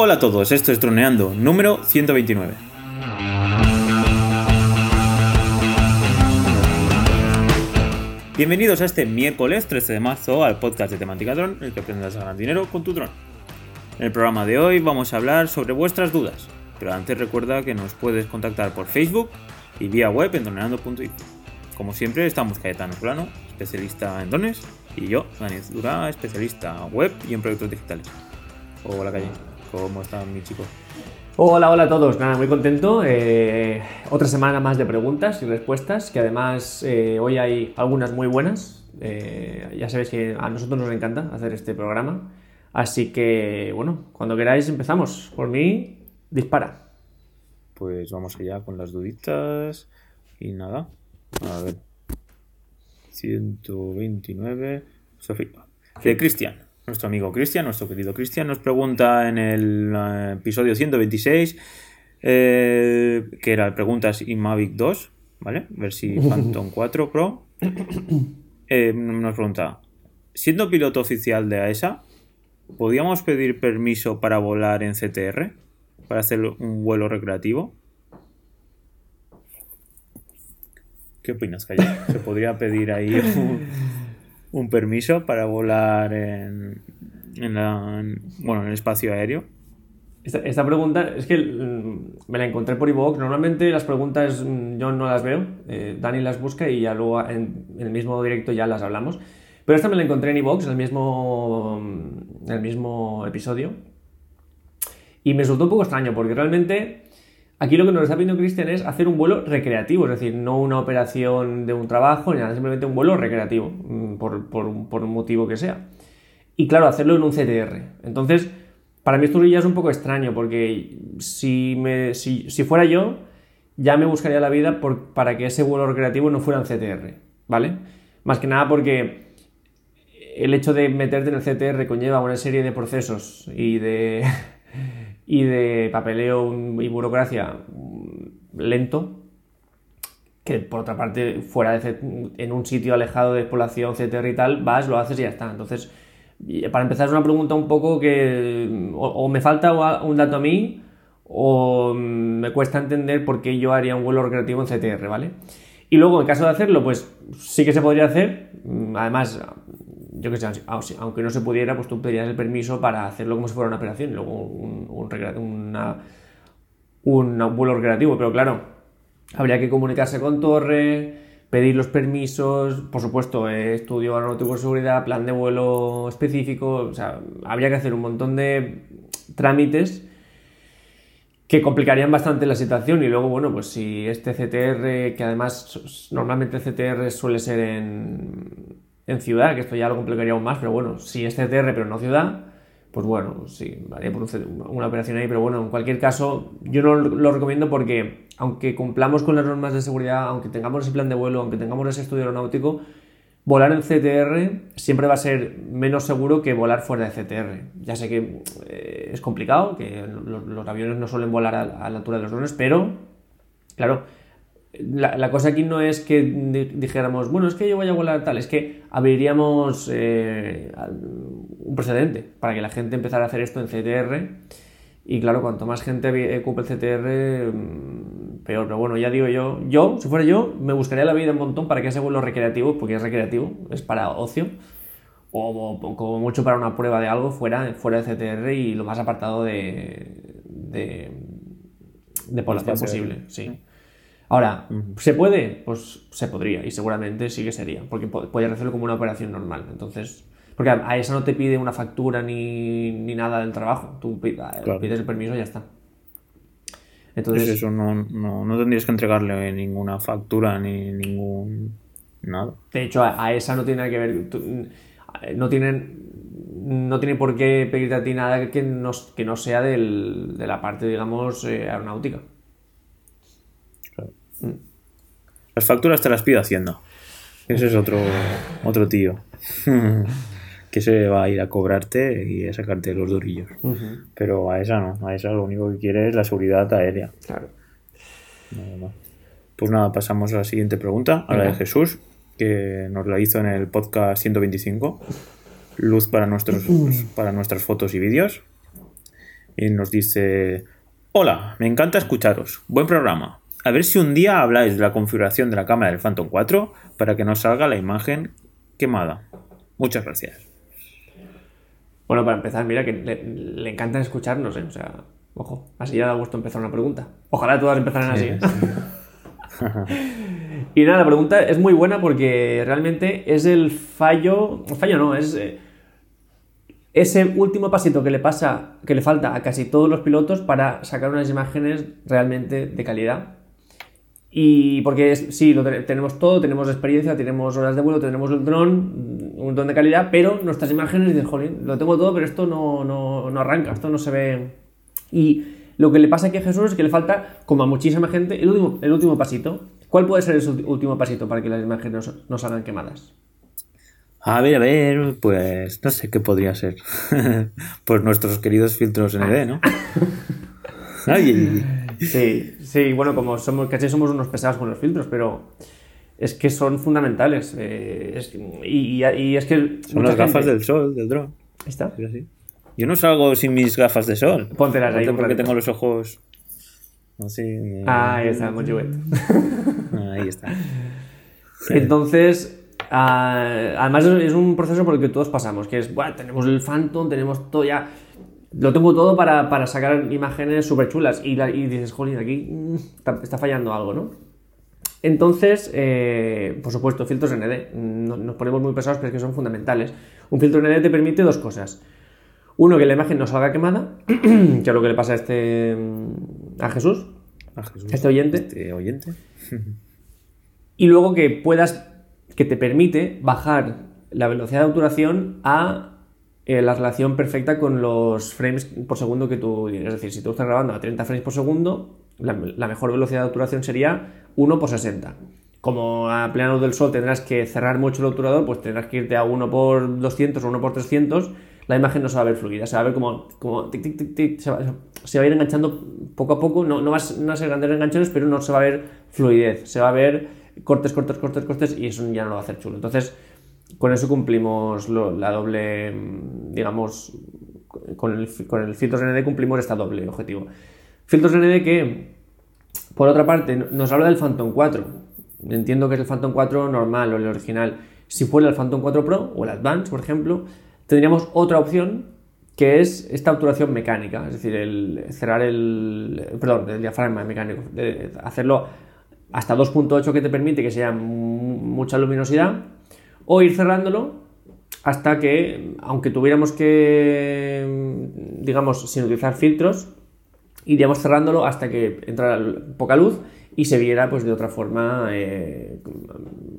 Hola a todos, esto es Droneando, número 129. Bienvenidos a este miércoles 13 de marzo al podcast de temática dron, el que aprendas a ganar dinero con tu dron. En el programa de hoy vamos a hablar sobre vuestras dudas, pero antes recuerda que nos puedes contactar por Facebook y vía web en droneando.info. Como siempre estamos Cayetano Plano, especialista en drones, y yo, Daniel Dura, especialista web y en proyectos digitales. Hola Calle, ¿cómo están mis chicos? Hola, hola a todos. Nada, muy contento. Eh, otra semana más de preguntas y respuestas, que además eh, hoy hay algunas muy buenas. Eh, ya sabéis que a nosotros nos encanta hacer este programa. Así que, bueno, cuando queráis empezamos. Por mí, dispara. Pues vamos allá con las duditas y nada. A ver. 129. Sofía. De Cristian. Nuestro amigo Cristian, nuestro querido Cristian, nos pregunta en el eh, episodio 126, eh, que era preguntas y Mavic 2, ¿vale? Ver si Phantom 4 Pro. Eh, nos pregunta, siendo piloto oficial de AESA, ¿podríamos pedir permiso para volar en CTR? Para hacer un vuelo recreativo. ¿Qué opinas, Calle? ¿Se podría pedir ahí un, un permiso para volar en, en, bueno, en el espacio aéreo? Esta, pregunta es que mm, me la encontré por iVoox. Normalmente las preguntas mm, yo no las veo. eh, Dani las busca y ya luego en, en el mismo directo ya las hablamos. Pero esta me la encontré en iVoox, en el mismo, mm, en el mismo episodio. Y me resultó un poco extraño porque realmente aquí lo que nos está pidiendo Cristian es hacer un vuelo recreativo, es decir, no una operación de un trabajo ni nada, simplemente un vuelo recreativo, mm, por, por un- un motivo que sea. Y claro, hacerlo en un CTR. Entonces, para mí esto ya es un poco extraño porque si, me, si, fuera yo, ya me buscaría la vida para que ese vuelo recreativo no fuera en CTR, ¿vale? Más que nada porque el hecho de meterte en el CTR conlleva una serie de procesos y de, y de papeleo y burocracia mm, lento que por otra parte fuera de en un sitio alejado de población CTR y tal vas lo haces y ya está. Entonces y para empezar es una pregunta un poco que o, o me falta un dato a mí o mm, me cuesta entender por qué yo haría un vuelo recreativo en CTR vale y luego en caso de hacerlo pues sí que se podría hacer Mm, además yo que sé, aunque no se pudiera, pues tú pedirías el permiso para hacerlo como si fuera una operación, luego un, vuelo recreativo. Pero claro, habría que comunicarse con Torre, pedir los permisos, por supuesto, eh, estudio aeronáutico de seguridad, plan de vuelo específico, o sea, habría que hacer un montón de trámites que complicarían bastante la situación y luego, bueno, pues si este CTR, que además normalmente el CTR suele ser en, en ciudad, que esto ya lo complicaría aún más, pero bueno, si es CTR pero no ciudad, pues bueno, sí, haría por una operación ahí, pero bueno, en cualquier caso, yo no lo recomiendo porque aunque cumplamos con las normas de seguridad, aunque tengamos ese plan de vuelo, aunque tengamos ese estudio aeronáutico, volar en CTR siempre va a ser menos seguro que volar fuera de CTR. Ya sé que eh, es complicado, que los, aviones no suelen volar a la altura de los drones, pero, claro, la, la cosa aquí no es que di- dijéramos, bueno, es que yo voy a volar tal, es que abriríamos eh, un precedente para que la gente empezara a hacer esto en CTR. Y claro, cuanto más gente vi- ocupe el CTR, mm, peor. Pero bueno, ya digo yo, yo, si fuera yo, me buscaría la vida un montón para que ese vuelo recreativo, porque es recreativo, es para ocio, o, o como mucho para una prueba de algo fuera, fuera de CTR y lo más apartado de, de, de población posible. Sí. Ahora, ¿se puede? Pues se podría y seguramente sí que sería, porque po- podrías hacerlo como una operación normal. Entonces, porque a, esa no te pide una factura ni, ni nada del trabajo. Tú Claro. pides el permiso y ya está. Entonces, eso no, no, no tendrías que entregarle ninguna factura ni ningún nada. de hecho, a, a esa no tiene nada que ver. tú- no tienen. No tiene por qué pedirte a ti nada que no, que no sea del- de la parte, digamos, eh, aeronáutica. Claro. Las facturas te las pide Hacienda. Ese es otro, otro tío. que se va a ir a cobrarte y a sacarte los durillos. Pero a esa no, a esa lo único que quiere es la seguridad aérea. Claro. Nada más. Pues nada, pasamos a la siguiente pregunta, a la de. Jesús, que nos la hizo en el podcast 125. Luz para, nuestros, para nuestras fotos y vídeos. y nos dice: Hola, me encanta escucharos. Buen programa. A ver si un día habláis de la configuración de la cámara del Phantom 4 para que nos salga la imagen quemada. Muchas gracias. Bueno, para empezar, mira que le, le encantan escucharnos, ¿eh? O sea, ojo, así ya da gusto empezar una pregunta. Ojalá todas empezaran así. y nada, la pregunta es muy buena porque realmente es el fallo. Fallo no, es. eh, ese último pasito que le pasa, que le falta a casi todos los pilotos para sacar unas imágenes realmente de calidad. Y porque es- sí, lo te- tenemos todo, tenemos experiencia, tenemos horas de vuelo, tenemos el dron, un montón de calidad, pero nuestras imágenes dicen, jolín, lo tengo todo, pero esto no, no, no arranca, esto no se ve. Y lo que le pasa aquí a Jesús es que le falta, como a muchísima gente, el último, el último pasito. ¿Cuál puede ser ese último pasito para que las imágenes no, no salgan quemadas? A ver, a ver, pues no sé qué podría ser. pues nuestros queridos filtros ND, ¿no? Ay. Sí, sí, bueno, como somos, casi somos unos pesados con los filtros, pero es que son fundamentales. eh, es- y, y- y es que. Son las gafas gente- del sol, del dron. Está. Yo no salgo sin mis gafas de sol. Póntelas ahí porque tengo los ojos así. Ah, ahí está, Wet. Ahí está. Entonces, ah, además es un proceso por el que todos pasamos, que es, "Buah, tenemos el Phantom, tenemos todo ya, lo tengo todo para, para sacar imágenes súper chulas y, la- y dices, jolín, aquí mm, está, está fallando algo, ¿no? Entonces, eh, por supuesto, filtros ND. No- nos ponemos muy pesados, pero es que son fundamentales. Un filtro ND te permite dos cosas. Uno, que la imagen no salga quemada, que es lo que le pasa a este mm, a Jesús, Ah, Jesús. a este oyente. Este oyente. Y luego que puedas, que te permite bajar la velocidad de obturación a eh, la relación perfecta con los frames por segundo que tú Es decir, si tú estás grabando a 30 frames por segundo, la, mejor velocidad de obturación sería 1 por 60. Como a plena del sol tendrás que cerrar mucho el obturador, pues tendrás que irte a 1 por 200 o 1 por 300. La imagen no se va a ver fluida, se va a ver como, como tic, tic, tic, tic, se, va, se va a ir enganchando poco a poco. No, no, va a, ser- no va a ser grandes enganchones, pero no se va a ver fluidez. Se va a ver cortes, cortes, cortes, cortes y eso ya no lo va a hacer chulo. Entonces, con eso cumplimos lo- la doble, digamos, con el, con el filtros ND cumplimos esta doble objetivo. Filtros ND que, por otra parte, no- nos habla del Phantom 4. Entiendo que es el Phantom 4 normal o el original. Si fuera el Phantom 4 Pro o el Advance, por ejemplo, tendríamos otra opción que es esta obturación mecánica, es decir, el cerrar el, perdón, el diafragma mecánico, de hacerlo hasta 2.8 que te permite que sea mu- mucha luminosidad o ir cerrándolo hasta que, aunque tuviéramos que, digamos, sin utilizar filtros, iríamos cerrándolo hasta que entrara poca luz y se viera pues de otra forma eh,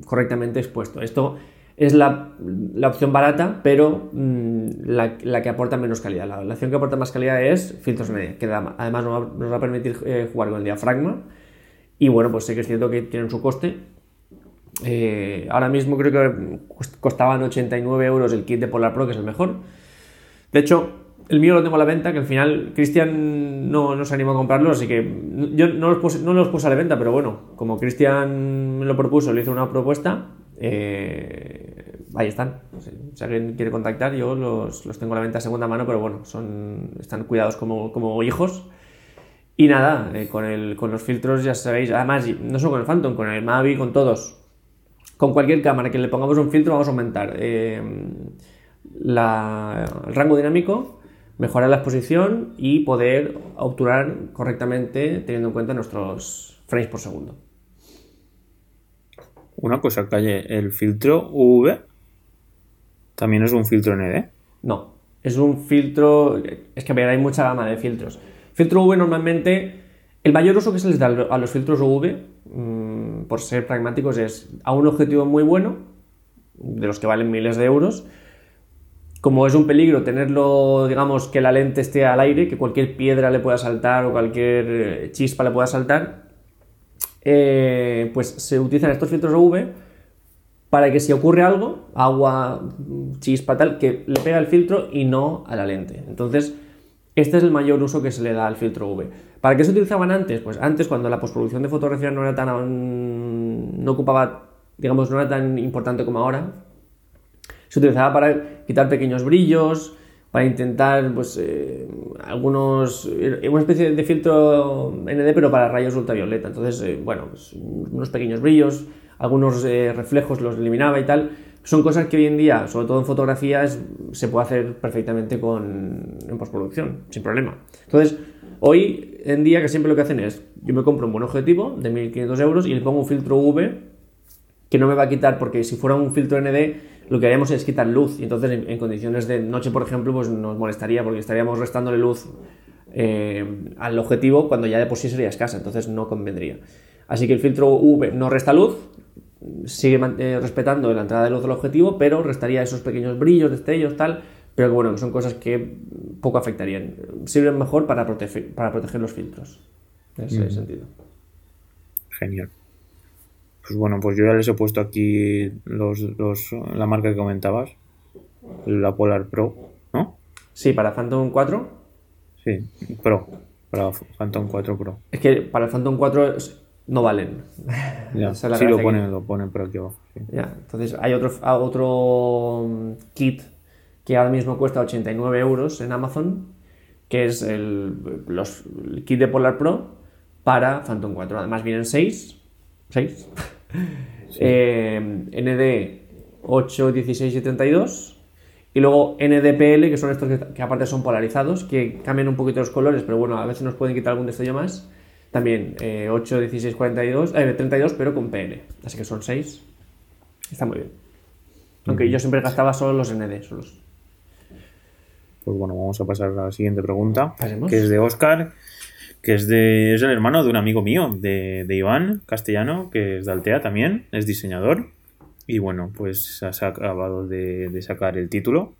correctamente expuesto. Esto es la, la opción barata, pero mm, la, la que aporta menos calidad. La, opción que aporta más calidad es filtros media, que además nos va, a permitir eh, jugar con el diafragma. Y bueno, pues sí que es cierto que tienen su coste. Eh, ahora mismo creo que cost- costaban 89 euros el kit de Polar Pro, que es el mejor. De hecho, el mío lo tengo a la venta, que al final Cristian no, no se animó a comprarlo, así que yo no los, puse, no los puse a la venta, pero bueno, como Cristian me lo propuso, le hice una propuesta, eh, ahí están. Si, si alguien quiere contactar, yo los, los tengo a la venta a segunda mano, pero bueno, son, están cuidados como, como hijos. Y nada, eh, con, el, con los filtros ya sabéis, además, no solo con el Phantom, con el Mavic, con todos, con cualquier cámara que le pongamos un filtro vamos a aumentar eh, la- el rango dinámico, mejorar la exposición y poder obturar correctamente teniendo en cuenta nuestros frames por segundo. Una cosa, calle, el filtro V también es un filtro ND. No, es un filtro, es que ver, hay mucha gama de filtros. Filtro V normalmente, el mayor uso que se les da a los filtros UV, mm, por ser pragmáticos, es a un objetivo muy bueno, de los que valen miles de euros. Como es un peligro tenerlo, digamos, que la lente esté al aire, que cualquier piedra le pueda saltar o cualquier eh, chispa le pueda saltar, eh, pues se utilizan estos filtros UV para que si ocurre algo, agua, chispa, tal, que le pega el filtro y no a la lente. Entonces, este es el mayor uso que se le da al filtro V. ¿Para qué se utilizaban antes? Pues antes, cuando la postproducción de fotografía no era tan. no ocupaba, digamos, no era tan importante como ahora, se utilizaba para quitar pequeños brillos para intentar, pues, eh, algunos, una especie de filtro ND, pero para rayos ultravioleta. Entonces, eh, bueno, pues, unos pequeños brillos, algunos eh, reflejos los eliminaba y tal. Son cosas que hoy en día, sobre todo en fotografías, se puede hacer perfectamente con, en postproducción, sin problema. Entonces, hoy en día que siempre lo que hacen es, yo me compro un buen objetivo de 1500 euros y le pongo un filtro V que no me va a quitar, porque si fuera un filtro ND, lo que haríamos es quitar luz. Y entonces, en, condiciones de noche, por ejemplo, pues nos molestaría porque estaríamos restándole luz eh, al objetivo cuando ya de por sí sería escasa. Entonces, no convendría. Así que el filtro V no resta luz, sigue eh, respetando la entrada de luz del objetivo, pero restaría esos pequeños brillos, destellos, tal. Pero bueno, son cosas que poco afectarían. Sirven mejor para, proteger, para proteger los filtros. En ese sentido. Genial. Pues bueno, pues yo ya les he puesto aquí los, los, la marca que comentabas, la Polar Pro, ¿no? Sí, para Phantom 4. Sí, Pro, para Phantom 4 Pro. Es que para el Phantom 4 no valen. Ya, sí lo ponen, lo ponen por aquí abajo. Ya, entonces hay otro, otro mm, kit que ahora mismo cuesta 89 euros en Amazon, que es el, los, el kit de Polar Pro para Phantom 4. Además vienen 6. 6. Eh, ND 8, 16 y 32. Y luego NDPL, que son estos que, aparte son polarizados, que cambian un poquito los colores, pero bueno, a veces nos pueden quitar algún destello más. También 8, 16, 42, 32, pero con PL. Así que son 6. Está muy bien. Aunque yo siempre gastaba solo los ND, solos. Pues bueno, vamos a pasar a la siguiente pregunta, que es de Oscar que es, de, es el hermano de un amigo mío, de, de Iván Castellano, que es de Altea también, es diseñador. Y bueno, pues ha acabado de, de sacar el título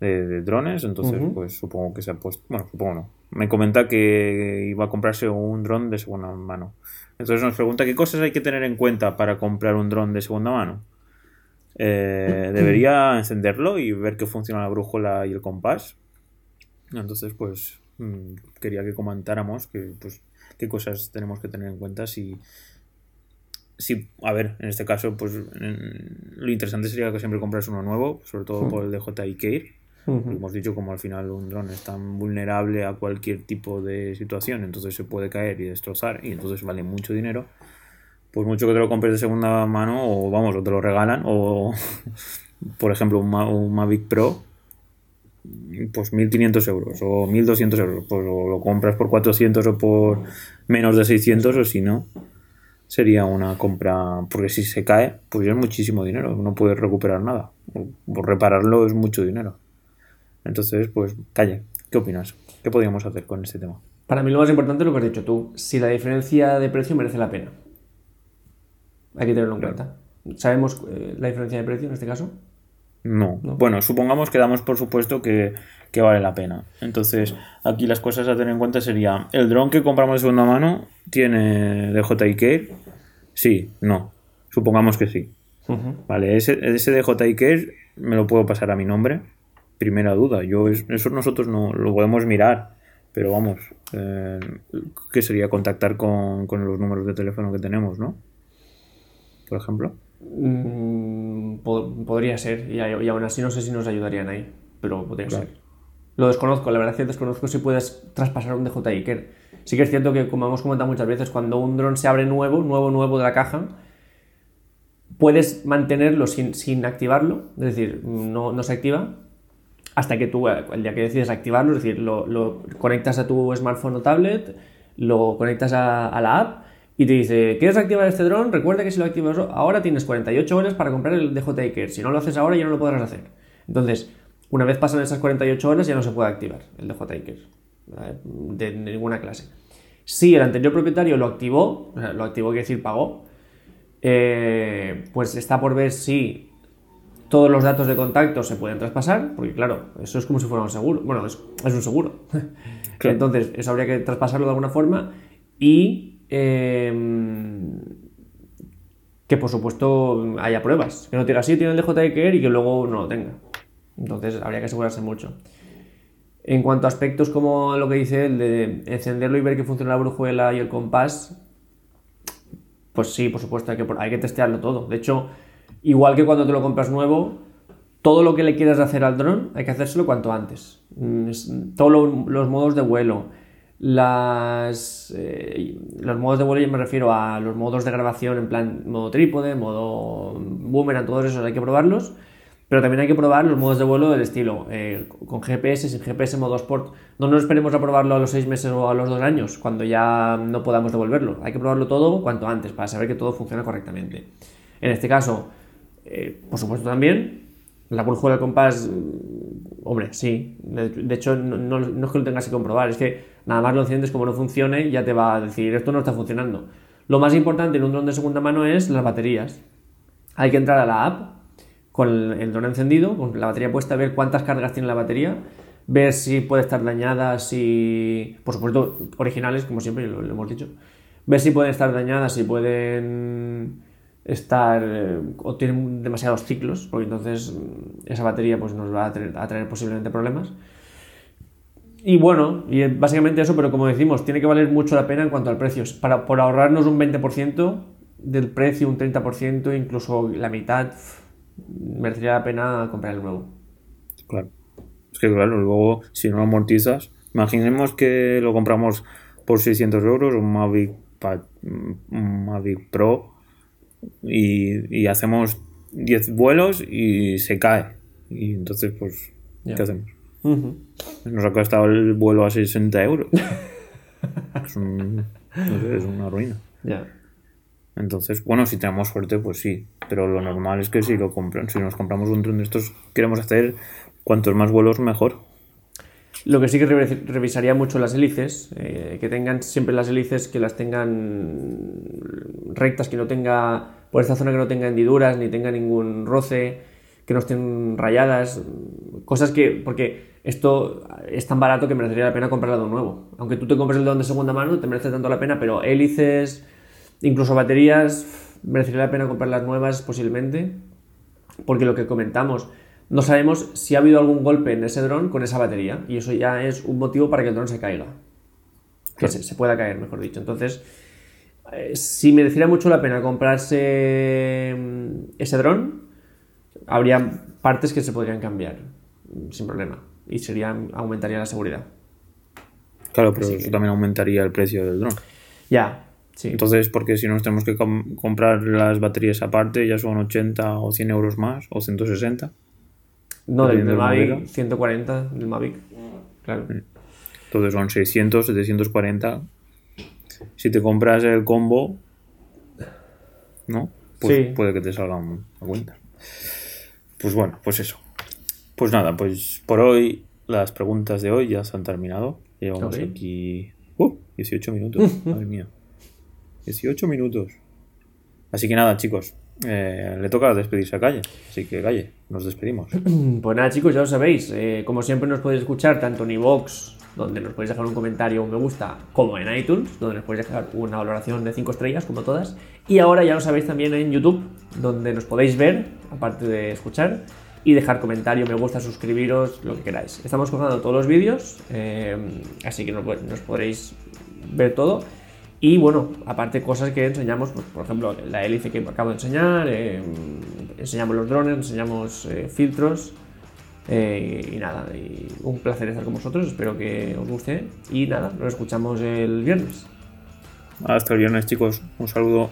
de, drones, entonces pues supongo que se ha puesto, bueno, supongo no. Me comenta que iba a comprarse un dron de segunda mano. Entonces nos pregunta qué cosas hay que tener en cuenta para comprar un dron de segunda mano. Eh, debería encenderlo y ver que funciona la brújula y el compás. Entonces, pues Mm, quería que comentáramos que, pues, qué cosas tenemos que tener en cuenta si, si a ver, en este caso, pues lo interesante sería que siempre compras uno nuevo, sobre todo por el DJI Care. Hemos dicho como al final un dron es tan vulnerable a cualquier tipo de situación, entonces se puede caer y destrozar y entonces vale mucho dinero. Pues mucho que te lo compres de segunda mano o vamos, o te lo regalan o por ejemplo un, un Mavic Pro pues 1.500 euros o 1.200 euros. Pues lo compras por 400 o por menos de 600 o si no, sería una compra, porque si se cae, pues es muchísimo dinero, no puedes recuperar nada. Por repararlo es mucho dinero. Entonces, pues, calle, ¿qué opinas? ¿Qué podríamos hacer con este tema? Para mí lo más importante es lo que has dicho tú, si la diferencia de precio merece la pena. Hay que tenerlo en cuenta. ¿Sabemos eh, la diferencia de precio en este caso? No. Bueno, supongamos que damos por supuesto que, vale la pena. Entonces, aquí las cosas a tener en cuenta sería, ¿el dron que compramos de segunda mano tiene DJI? Sí, no. Supongamos que sí. Vale, ese, ese DJI me lo puedo pasar a mi nombre. Primera duda. Yo Eso nosotros no lo podemos mirar. Pero vamos, eh, ¿qué sería contactar con, con los números de teléfono que tenemos, no? Por ejemplo. Mm, podría ser, y, aún así no sé si nos ayudarían ahí, pero podría ser. Lo desconozco, la verdad es que desconozco si puedes traspasar un DJI Care. Sí que es cierto que, como hemos comentado muchas veces, cuando un dron se abre nuevo, nuevo, nuevo de la caja, puedes mantenerlo sin, sin activarlo, es decir, no, no, se activa hasta que tú, el día que decides activarlo, es decir, lo, conectas a tu smartphone o tablet, lo conectas a, la app y te dice, ¿quieres activar este dron? Recuerda que si lo activas ahora tienes 48 horas para comprar el DJI Care. Si no lo haces ahora ya no lo podrás hacer. Entonces, una vez pasan esas 48 horas ya no se puede activar el DJI Care de, ninguna clase. Si el anterior propietario lo activó, lo activó quiere decir pagó, eh, pues está por ver si todos los datos de contacto se pueden traspasar, porque claro, eso es como si fuera un seguro. Bueno, es, un seguro. Entonces, eso habría que traspasarlo de alguna forma y Em, que por supuesto haya pruebas. Que no tenga así, tiene el DJI Care y que luego no lo tenga. Entonces habría que asegurarse mucho. En cuanto a aspectos como lo que dice él de encenderlo y ver que funciona la brujuela y el compás, pues sí, por supuesto, hay que, hay que testearlo todo. De hecho, igual que cuando te lo compras nuevo, todo lo que le quieras hacer al dron hay que hacérselo cuanto antes. Mm, Todos lo- los modos de vuelo, eh, los modos de vuelo yo me refiero a los modos de grabación en plan modo trípode, modo boomerang, todos esos hay que probarlos. Pero también hay que probar los modos de vuelo del estilo, eh, con GPS, sin GPS, modo Sport. No nos esperemos a probarlo a los seis meses o a los dos años, cuando ya no podamos devolverlo. Hay que probarlo todo cuanto antes para saber que todo funciona correctamente. En este caso, eh, por supuesto también, la brújula del compás, mm, hombre, sí. De, hecho, no, es que lo tengas que comprobar, es que nada más lo enciendes como no funcione, ya te va a decir esto no está funcionando. Lo más importante en un dron de segunda mano es las baterías. Hay que entrar a la app con el, el dron encendido, con la batería puesta, ver cuántas cargas tiene la batería, ver si puede estar dañada, si. Por supuesto, originales, como siempre lo, lo hemos dicho. Ver si pueden estar dañadas, si pueden estar. eh, o tienen demasiados ciclos, porque entonces mm, esa batería pues, nos va a traer, posiblemente problemas. Y bueno, y básicamente eso, pero como decimos, tiene que valer mucho la pena en cuanto al precio. Para, por ahorrarnos un 20% del precio, un 30%, incluso la mitad, merecería la pena comprar el nuevo. Claro. Es que claro, luego si no lo amortizas, imaginemos que lo compramos por 600 euros, un Mavic, un Mavic Pro, y, y hacemos 10 vuelos y se cae. Y entonces, pues. ¿qué hacemos? Nos ha costado el vuelo a 60 euros. es, un- no sé, es una ruina. Ya. Entonces, bueno, si tenemos suerte, pues sí. Pero lo normal es que si lo compran, si nos compramos un tren de estos, queremos hacer cuantos más vuelos mejor. Lo que sí que revi- revisaría mucho las hélices, eh, que tengan siempre las hélices que las tengan rectas, que no tenga, por esta zona que no tenga hendiduras, ni tenga ningún roce, que no estén rayadas, cosas que, porque esto es tan barato que merecería la pena comprarlo de nuevo. Aunque tú te compres el de segunda mano, te merece tanto la pena, pero hélices, incluso baterías, merecería la pena comprarlas nuevas posiblemente, porque lo que comentamos, no sabemos si ha habido algún golpe en ese dron con esa batería y eso ya es un motivo para que el dron se caiga. Que se, se pueda caer, mejor dicho. Entonces, eh, si mereciera mucho la pena comprarse mm, ese dron, habría partes que se podrían cambiar mm, sin problema y sería, aumentaría la seguridad. Claro, pero eso también aumentaría el precio del dron. Ya, sí. Entonces, porque si nos tenemos que com- comprar las baterías aparte, ya son 80 o 100 euros más, o 160. No, del, Mavic, modelo. 140 del Mavic. Claro. Entonces son 600, 740. Si te compras el combo, ¿no? Pues Sí. puede que te salga un- a cuenta. Pues bueno, pues eso. Pues nada, pues por hoy las preguntas de hoy ya se han terminado. Llevamos aquí uh, 18 minutos. Madre mía. 18 minutos. Así que nada, chicos. Eh, le toca despedirse a Calle. Así que Calle, nos despedimos. Pues nada, chicos, ya lo sabéis. eh, como siempre, nos podéis escuchar tanto en iVoox, donde nos podéis dejar un comentario un me gusta, como en iTunes, donde nos podéis dejar una valoración de 5 estrellas, como todas. Y ahora ya lo sabéis también en YouTube, donde nos podéis ver, aparte de escuchar, y dejar comentario, me gusta, suscribiros, lo que queráis. Estamos colgando todos los vídeos, eh, así que nos, nos podréis ver todo. Y bueno, aparte cosas que enseñamos, pues, por ejemplo, la hélice que acabo de enseñar, eh, enseñamos los drones, enseñamos eh, filtros. eh, y nada, y un placer estar con vosotros, espero que os guste. Y nada, nos escuchamos el viernes. Hasta el viernes, chicos. Un saludo.